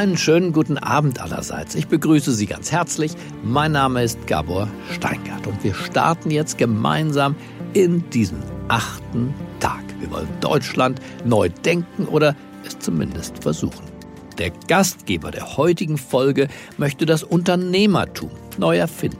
Einen schönen guten Abend allerseits. Ich begrüße Sie ganz herzlich. Mein Name ist Gabor Steingart und wir starten jetzt gemeinsam in diesen achten Tag. Wir wollen Deutschland neu denken oder es zumindest versuchen. Der Gastgeber der heutigen Folge möchte das Unternehmertum neu erfinden,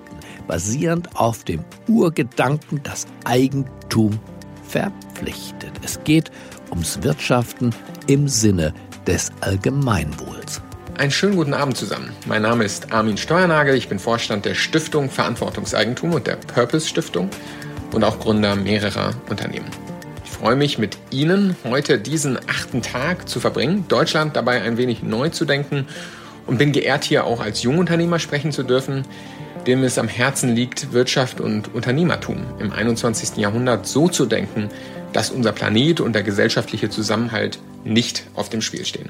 basierend auf dem Urgedanken, das Eigentum verpflichtet. Es geht ums Wirtschaften im Sinne des Allgemeinwohls. Einen schönen guten Abend zusammen. Mein Name ist Armin Steuernagel. Ich bin Vorstand der Stiftung Verantwortungseigentum und der Purpose Stiftung und auch Gründer mehrerer Unternehmen. Ich freue mich, mit Ihnen heute diesen achten Tag zu verbringen, Deutschland dabei ein wenig neu zu denken und bin geehrt, hier auch als Jungunternehmer sprechen zu dürfen, dem es am Herzen liegt, Wirtschaft und Unternehmertum im 21. Jahrhundert so zu denken, dass unser Planet und der gesellschaftliche Zusammenhalt nicht auf dem Spiel stehen.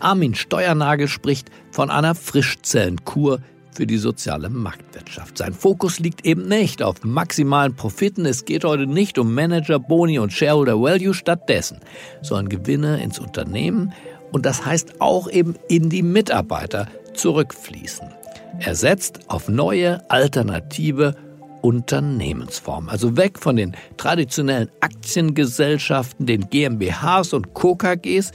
Armin Steuernagel spricht von einer Frischzellenkur für die soziale Marktwirtschaft. Sein Fokus liegt eben nicht auf maximalen Profiten. Es geht heute nicht um Manager, Boni und Shareholder Value. Stattdessen sollen Gewinne ins Unternehmen und das heißt auch eben in die Mitarbeiter zurückfließen. Er setzt auf neue, alternative Unternehmensform. Also weg von den traditionellen Aktiengesellschaften, den GmbHs und KKGs.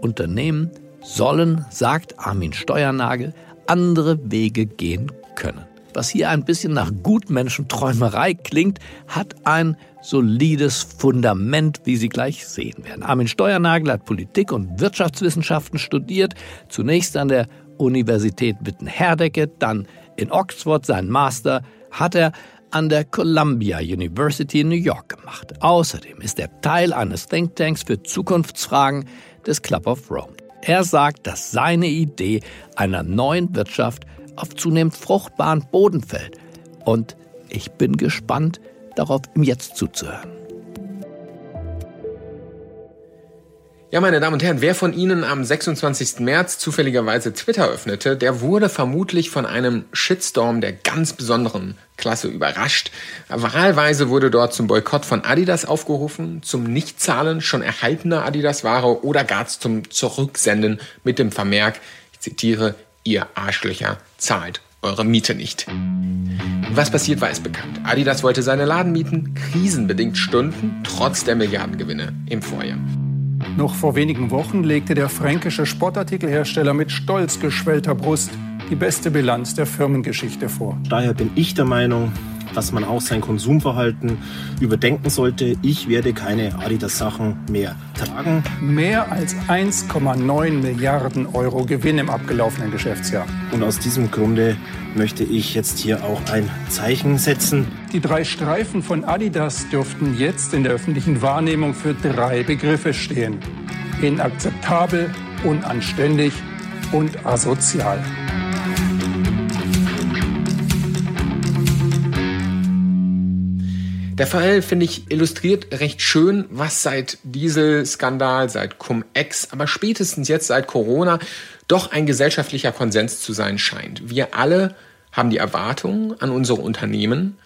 Unternehmen sollen, sagt Armin Steuernagel, andere Wege gehen können. Was hier ein bisschen nach Gutmenschenträumerei klingt, hat ein solides Fundament, wie Sie gleich sehen werden. Armin Steuernagel hat Politik und Wirtschaftswissenschaften studiert, zunächst an der Universität Witten-Herdecke, dann in Oxford seinen Master hat er an der Columbia University in New York gemacht. Außerdem ist er Teil eines Thinktanks für Zukunftsfragen des Club of Rome. Er sagt, dass seine Idee einer neuen Wirtschaft auf zunehmend fruchtbaren Boden fällt. Und ich bin gespannt, darauf ihm jetzt zuzuhören. Ja, meine Damen und Herren, wer von Ihnen am 26. März zufälligerweise Twitter öffnete, der wurde vermutlich von einem Shitstorm der ganz besonderen Klasse überrascht. Wahlweise wurde dort zum Boykott von Adidas aufgerufen, zum Nichtzahlen schon erhaltener Adidas-Ware oder gar zum Zurücksenden mit dem Vermerk, ich zitiere, ihr Arschlöcher zahlt eure Miete nicht. Was passiert, war es bekannt. Adidas wollte seine Ladenmieten krisenbedingt stunden, trotz der Milliardengewinne im Vorjahr. Noch vor wenigen Wochen legte der fränkische Sportartikelhersteller mit stolz geschwellter Brust die beste Bilanz der Firmengeschichte vor. Daher bin ich der Meinung, dass man auch sein Konsumverhalten überdenken sollte. Ich werde keine Adidas-Sachen mehr tragen. Mehr als 1,9 Milliarden Euro Gewinn im abgelaufenen Geschäftsjahr. Und aus diesem Grunde möchte ich jetzt hier auch ein Zeichen setzen. Die drei Streifen von Adidas dürften jetzt in der öffentlichen Wahrnehmung für drei Begriffe stehen. Inakzeptabel, unanständig und asozial. Der Fall, finde ich, illustriert recht schön, was seit Dieselskandal, seit Cum-Ex, aber spätestens jetzt seit Corona doch ein gesellschaftlicher Konsens zu sein scheint. Wir alle haben die Erwartung an unsere Unternehmen,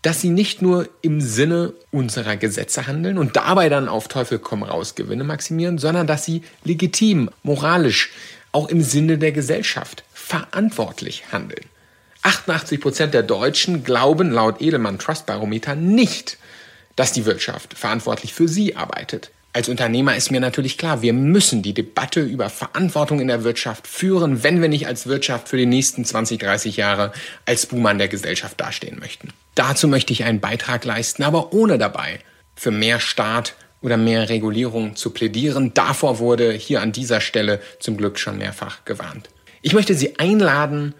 dass sie nicht nur im Sinne unserer Gesetze handeln und dabei dann auf Teufel komm raus Gewinne maximieren, sondern dass sie legitim, moralisch, auch im Sinne der Gesellschaft verantwortlich handeln. 88 Prozent der Deutschen glauben laut Edelmann Trust Barometer nicht, dass die Wirtschaft verantwortlich für sie arbeitet. Als Unternehmer ist mir natürlich klar, wir müssen die Debatte über Verantwortung in der Wirtschaft führen, wenn wir nicht als Wirtschaft für die nächsten 20, 30 Jahre als Buhmann der Gesellschaft dastehen möchten. Dazu möchte ich einen Beitrag leisten, aber ohne dabei für mehr Staat oder mehr Regulierung zu plädieren. Davor wurde hier an dieser Stelle zum Glück schon mehrfach gewarnt. Ich möchte Sie einladen,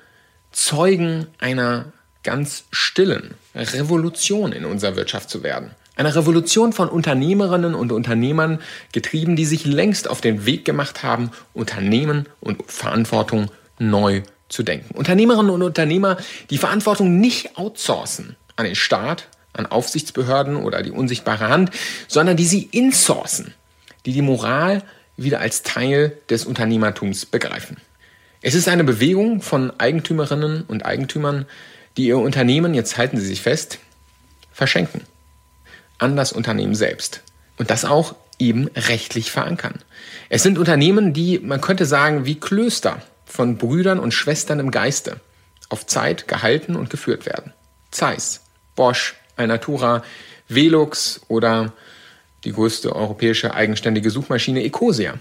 Zeugen einer ganz stillen Revolution in unserer Wirtschaft zu werden. Eine Revolution von Unternehmerinnen und Unternehmern getrieben, die sich längst auf den Weg gemacht haben, Unternehmen und Verantwortung neu zu denken. Unternehmerinnen und Unternehmer, die Verantwortung nicht outsourcen an den Staat, an Aufsichtsbehörden oder die unsichtbare Hand, sondern die sie insourcen, die die Moral wieder als Teil des Unternehmertums begreifen. Es ist eine Bewegung von Eigentümerinnen und Eigentümern, die ihr Unternehmen, jetzt halten Sie sich fest, verschenken. An das Unternehmen selbst. Und das auch eben rechtlich verankern. Es sind Unternehmen, die, man könnte sagen, wie Klöster von Brüdern und Schwestern im Geiste auf Zeit gehalten und geführt werden. Zeiss, Bosch, Alnatura, Velux oder die größte europäische eigenständige Suchmaschine Ecosia.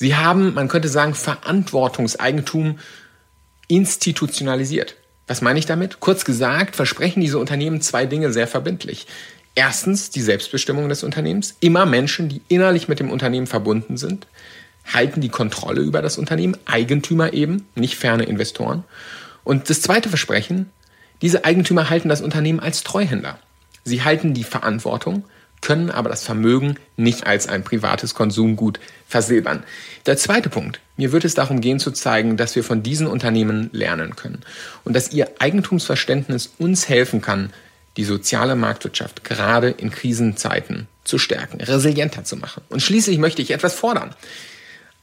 Sie haben, man könnte sagen, Verantwortungseigentum institutionalisiert. Was meine ich damit? Kurz gesagt, versprechen diese Unternehmen zwei Dinge sehr verbindlich. Erstens die Selbstbestimmung des Unternehmens. Immer Menschen, die innerlich mit dem Unternehmen verbunden sind, halten die Kontrolle über das Unternehmen, Eigentümer eben, nicht ferne Investoren. Und das zweite Versprechen, diese Eigentümer halten das Unternehmen als Treuhänder. Sie halten die Verantwortung, können aber das Vermögen nicht als ein privates Konsumgut versilbern. Der zweite Punkt. Mir wird es darum gehen zu zeigen, dass wir von diesen Unternehmen lernen können und dass ihr Eigentumsverständnis uns helfen kann, die soziale Marktwirtschaft gerade in Krisenzeiten zu stärken, resilienter zu machen. Und schließlich möchte ich etwas fordern.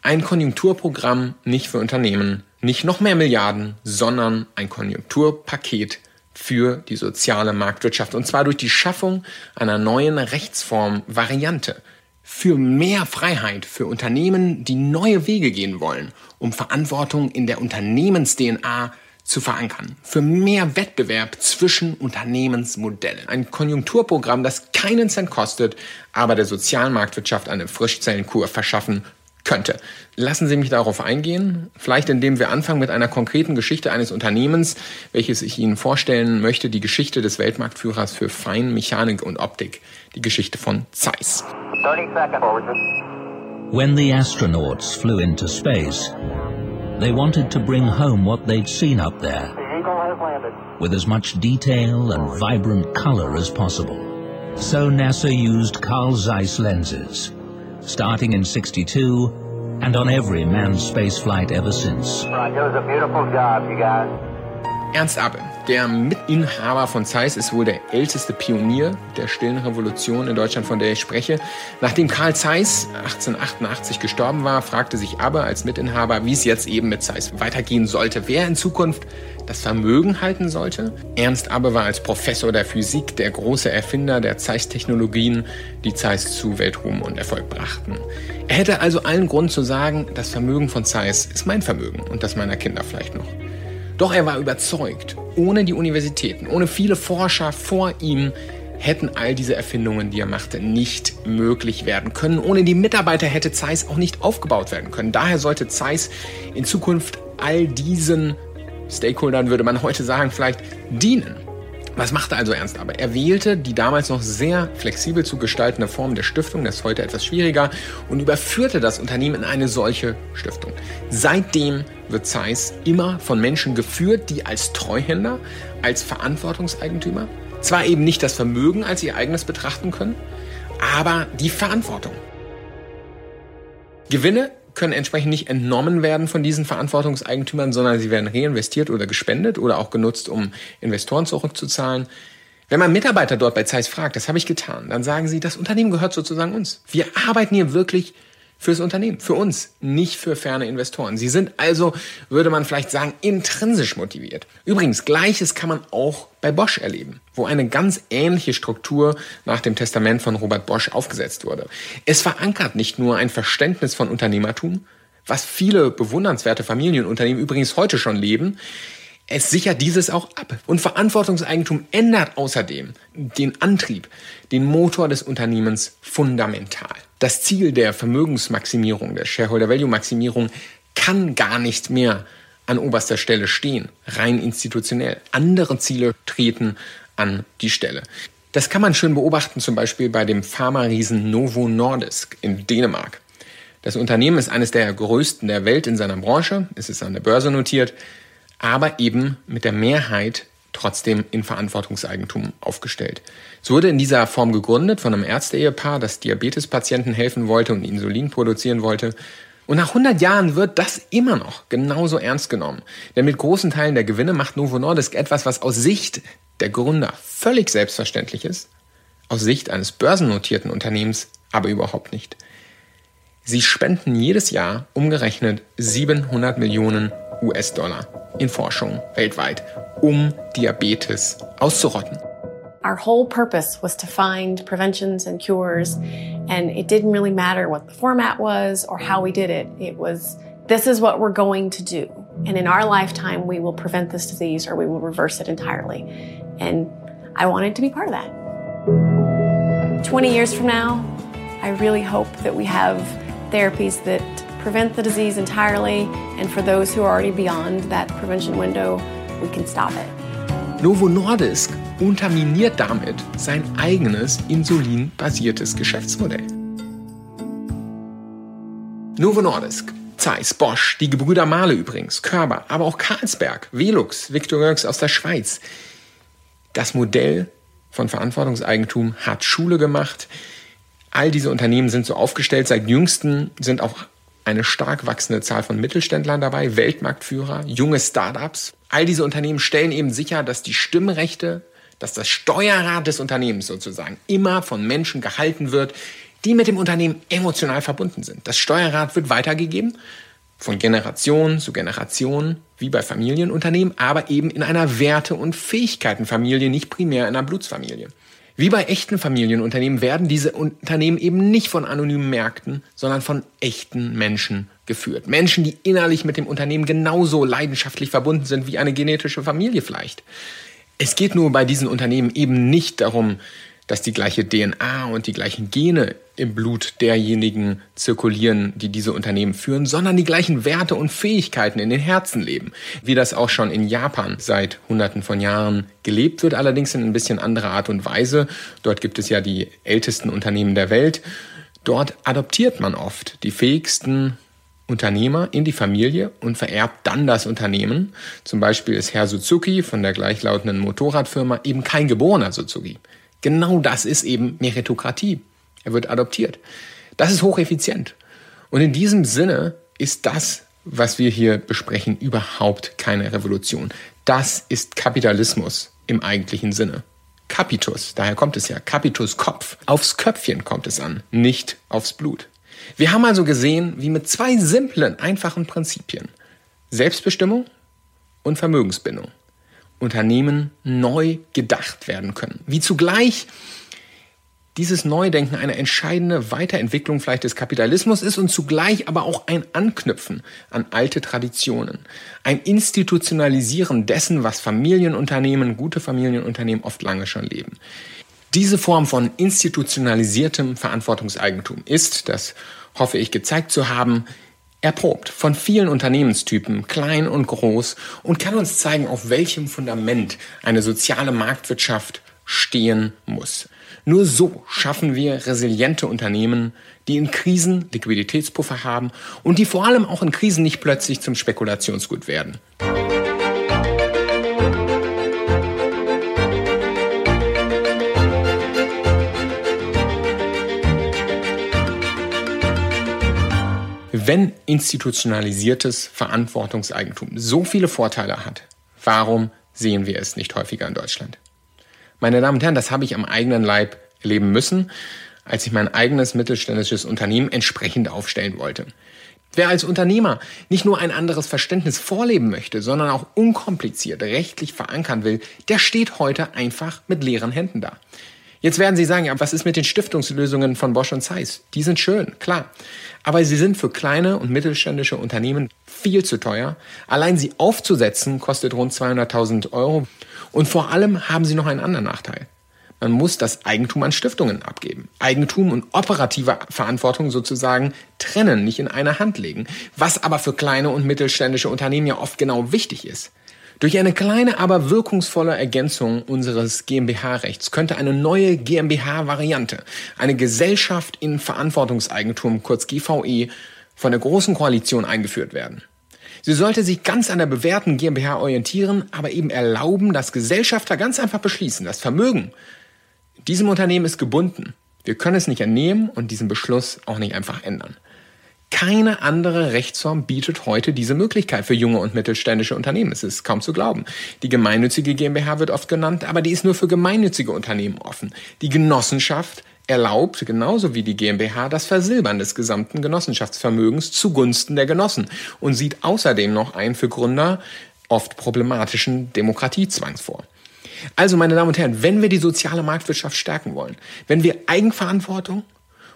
Ein Konjunkturprogramm nicht für Unternehmen, nicht noch mehr Milliarden, sondern ein Konjunkturpaket für die soziale Marktwirtschaft. Und zwar durch die Schaffung einer neuen Rechtsform Variante für mehr Freiheit für Unternehmen, die neue Wege gehen wollen, um Verantwortung in der Unternehmens-DNA zu verankern. Für mehr Wettbewerb zwischen Unternehmensmodellen. Ein Konjunkturprogramm, das keinen Cent kostet, aber der sozialen Marktwirtschaft eine Frischzellenkur verschaffen könnte. Lassen Sie mich darauf eingehen, vielleicht indem wir anfangen mit einer konkreten Geschichte eines Unternehmens, welches ich Ihnen vorstellen möchte, die Geschichte des Weltmarktführers für Feinmechanik und Optik, die Geschichte von Zeiss. When the astronauts flew into space, they wanted to bring home what they'd seen up there, with as much detail and vibrant color as possible. So NASA used Carl Zeiss lenses, starting in 62 and on every manned spaceflight ever since. It was a beautiful job, you guys. Ernst Abbe, der Mitinhaber von Zeiss, ist wohl der älteste Pionier der stillen Revolution in Deutschland, von der ich spreche. Nachdem Karl Zeiss 1888 gestorben war, fragte sich Abbe als Mitinhaber, wie es jetzt eben mit Zeiss weitergehen sollte, wer in Zukunft das Vermögen halten sollte. Ernst Abbe war als Professor der Physik der große Erfinder der Zeiss-Technologien, die Zeiss zu Weltruhm und Erfolg brachten. Er hätte also allen Grund zu sagen, das Vermögen von Zeiss ist mein Vermögen und das meiner Kinder vielleicht noch. Doch er war überzeugt, ohne die Universitäten, ohne viele Forscher vor ihm, hätten all diese Erfindungen, die er machte, nicht möglich werden können. Ohne die Mitarbeiter hätte Zeiss auch nicht aufgebaut werden können. Daher sollte Zeiss in Zukunft all diesen Stakeholdern, würde man heute sagen, vielleicht dienen. Was machte also Ernst aber? Er wählte die damals noch sehr flexibel zu gestaltende Form der Stiftung, das ist heute etwas schwieriger, und überführte das Unternehmen in eine solche Stiftung. Seitdem wird Zeiss immer von Menschen geführt, die als Treuhänder, als Verantwortungseigentümer, zwar eben nicht das Vermögen als ihr eigenes betrachten können, aber die Verantwortung. Gewinne können entsprechend nicht entnommen werden von diesen Verantwortungseigentümern, sondern sie werden reinvestiert oder gespendet oder auch genutzt, um Investoren zurückzuzahlen. Wenn man Mitarbeiter dort bei Zeiss fragt, das habe ich getan, dann sagen sie, das Unternehmen gehört sozusagen uns. Wir arbeiten hier wirklich fürs Unternehmen, für uns, nicht für ferne Investoren. Sie sind also, würde man vielleicht sagen, intrinsisch motiviert. Übrigens, gleiches kann man auch bei Bosch erleben, wo eine ganz ähnliche Struktur nach dem Testament von Robert Bosch aufgesetzt wurde. Es verankert nicht nur ein Verständnis von Unternehmertum, was viele bewundernswerte Familienunternehmen übrigens heute schon leben, es sichert dieses auch ab. Und Verantwortungseigentum ändert außerdem den Antrieb, den Motor des Unternehmens fundamental. Das Ziel der Vermögensmaximierung, der Shareholder-Value-Maximierung kann gar nicht mehr an oberster Stelle stehen, rein institutionell. Andere Ziele treten an die Stelle. Das kann man schön beobachten, zum Beispiel bei dem Pharma-Riesen Novo Nordisk in Dänemark. Das Unternehmen ist eines der größten der Welt in seiner Branche. Es ist an der Börse notiert aber eben mit der Mehrheit trotzdem in Verantwortungseigentum aufgestellt. Es wurde in dieser Form gegründet von einem Ärzte-Ehepaar, das Diabetespatienten helfen wollte und Insulin produzieren wollte. Und nach 100 Jahren wird das immer noch genauso ernst genommen. Denn mit großen Teilen der Gewinne macht Novo Nordisk etwas, was aus Sicht der Gründer völlig selbstverständlich ist, aus Sicht eines börsennotierten Unternehmens aber überhaupt nicht. Sie spenden jedes Jahr umgerechnet 700 Millionen US-Dollar in Forschung weltweit, um Diabetes auszurotten. Our whole purpose was to find preventions and cures And it didn't really matter what the format was or how we did it. It was, this is what we're going to do. And in our lifetime, we will prevent this disease or we will reverse it entirely. And I wanted to be part of that. 20 years from now, I really hope that we have therapies that prevent the disease entirely. And for those who are already beyond that prevention window, we can stop it. Novo Nordisk unterminiert damit sein eigenes insulinbasiertes Geschäftsmodell. Novo Nordisk, Zeiss, Bosch, die Gebrüder Mahle übrigens, Körber, aber auch Carlsberg, Velux, Victorinox aus der Schweiz. Das Modell von Verantwortungseigentum hat Schule gemacht. All diese Unternehmen sind so aufgestellt. Seit jüngsten sind auch eine stark wachsende Zahl von Mittelständlern dabei, Weltmarktführer, junge Startups. All diese Unternehmen stellen eben sicher, dass die Stimmrechte, dass das Steuerrad des Unternehmens sozusagen immer von Menschen gehalten wird, die mit dem Unternehmen emotional verbunden sind. Das Steuerrad wird weitergegeben von Generation zu Generation, wie bei Familienunternehmen, aber eben in einer Werte- und Fähigkeitenfamilie, nicht primär in einer Blutsfamilie. Wie bei echten Familienunternehmen werden diese Unternehmen eben nicht von anonymen Märkten, sondern von echten Menschen geführt. Menschen, die innerlich mit dem Unternehmen genauso leidenschaftlich verbunden sind wie eine genetische Familie vielleicht. Es geht nur bei diesen Unternehmen eben nicht darum, dass die gleiche DNA und die gleichen Gene im Blut derjenigen zirkulieren, die diese Unternehmen führen, sondern die gleichen Werte und Fähigkeiten in den Herzen leben, wie das auch schon in Japan seit Hunderten von Jahren gelebt wird, allerdings in ein bisschen anderer Art und Weise. Dort gibt es ja die ältesten Unternehmen der Welt. Dort adoptiert man oft die fähigsten Unternehmer in die Familie und vererbt dann das Unternehmen. Zum Beispiel ist Herr Suzuki von der gleichlautenden Motorradfirma eben kein geborener Suzuki. Genau das ist eben Meritokratie. Er wird adoptiert. Das ist hocheffizient. Und in diesem Sinne ist das, was wir hier besprechen, überhaupt keine Revolution. Das ist Kapitalismus im eigentlichen Sinne. Capitus, daher kommt es ja, Capitus Kopf. Aufs Köpfchen kommt es an, nicht aufs Blut. Wir haben also gesehen, wie mit zwei simplen, einfachen Prinzipien Selbstbestimmung und Vermögensbindung Unternehmen neu gedacht werden können. Wie zugleich dieses Neudenken eine entscheidende Weiterentwicklung vielleicht des Kapitalismus ist und zugleich aber auch ein Anknüpfen an alte Traditionen. Ein Institutionalisieren dessen, was Familienunternehmen, gute Familienunternehmen oft lange schon leben. Diese Form von institutionalisiertem Verantwortungseigentum ist, das hoffe ich gezeigt zu haben, erprobt von vielen Unternehmenstypen, klein und groß, und kann uns zeigen, auf welchem Fundament eine soziale Marktwirtschaft stehen muss. Nur so schaffen wir resiliente Unternehmen, die in Krisen Liquiditätspuffer haben und die vor allem auch in Krisen nicht plötzlich zum Spekulationsgut werden. Wenn institutionalisiertes Verantwortungseigentum so viele Vorteile hat, warum sehen wir es nicht häufiger in Deutschland? Meine Damen und Herren, das habe ich am eigenen Leib erleben müssen, als ich mein eigenes mittelständisches Unternehmen entsprechend aufstellen wollte. Wer als Unternehmer nicht nur ein anderes Verständnis vorleben möchte, sondern auch unkompliziert rechtlich verankern will, der steht heute einfach mit leeren Händen da. Jetzt werden Sie sagen, ja, was ist mit den Stiftungslösungen von Bosch und Zeiss? Die sind schön, klar. Aber sie sind für kleine und mittelständische Unternehmen viel zu teuer. Allein sie aufzusetzen kostet rund 200.000 Euro. Und vor allem haben sie noch einen anderen Nachteil. Man muss das Eigentum an Stiftungen abgeben. Eigentum und operative Verantwortung sozusagen trennen, nicht in eine Hand legen. Was aber für kleine und mittelständische Unternehmen ja oft genau wichtig ist. Durch eine kleine, aber wirkungsvolle Ergänzung unseres GmbH-Rechts könnte eine neue GmbH-Variante, eine Gesellschaft in Verantwortungseigentum, kurz GVE, von der Großen Koalition eingeführt werden. Sie sollte sich ganz an der bewährten GmbH orientieren, aber eben erlauben, dass Gesellschafter ganz einfach beschließen, das Vermögen diesem Unternehmen ist gebunden. Wir können es nicht entnehmen und diesen Beschluss auch nicht einfach ändern. Keine andere Rechtsform bietet heute diese Möglichkeit für junge und mittelständische Unternehmen. Es ist kaum zu glauben. Die gemeinnützige GmbH wird oft genannt, aber die ist nur für gemeinnützige Unternehmen offen. Die Genossenschaft erlaubt, genauso wie die GmbH, das Versilbern des gesamten Genossenschaftsvermögens zugunsten der Genossen und sieht außerdem noch einen für Gründer oft problematischen Demokratiezwang vor. Also, meine Damen und Herren, wenn wir die soziale Marktwirtschaft stärken wollen, wenn wir Eigenverantwortung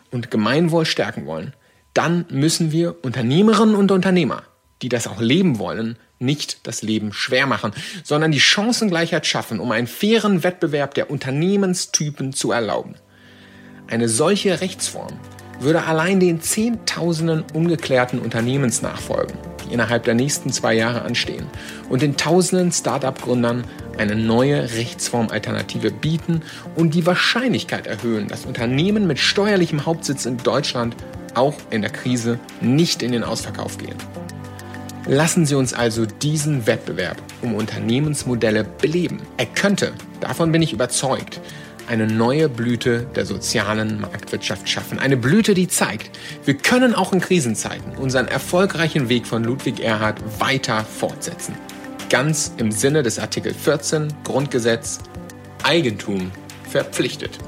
und Gemeinwohl stärken wollen, dann müssen wir Unternehmerinnen und Unternehmer, die das auch leben wollen, nicht das Leben schwer machen, sondern die Chancengleichheit schaffen, um einen fairen Wettbewerb der Unternehmenstypen zu erlauben. Eine solche Rechtsform würde allein den Zehntausenden ungeklärten Unternehmensnachfolgen, die innerhalb der nächsten zwei Jahre anstehen, und den Tausenden Start-up-Gründern eine neue Rechtsformalternative bieten und die Wahrscheinlichkeit erhöhen, dass Unternehmen mit steuerlichem Hauptsitz in Deutschland auch in der Krise nicht in den Ausverkauf gehen. Lassen Sie uns also diesen Wettbewerb um Unternehmensmodelle beleben. Er könnte, davon bin ich überzeugt, eine neue Blüte der sozialen Marktwirtschaft schaffen. Eine Blüte, die zeigt, wir können auch in Krisenzeiten unseren erfolgreichen Weg von Ludwig Erhard weiter fortsetzen. Ganz im Sinne des Artikel 14 Grundgesetz Eigentum verpflichtet.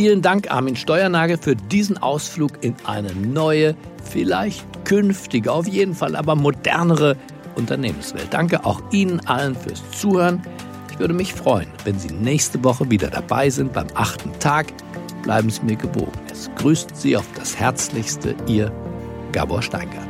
Vielen Dank, Armin Steuernagel, für diesen Ausflug in eine neue, vielleicht künftige, auf jeden Fall aber modernere Unternehmenswelt. Danke auch Ihnen allen fürs Zuhören. Ich würde mich freuen, wenn Sie nächste Woche wieder dabei sind beim achten Tag. Bleiben Sie mir gewogen. Es grüßt Sie auf das Herzlichste, Ihr Gabor Steingart.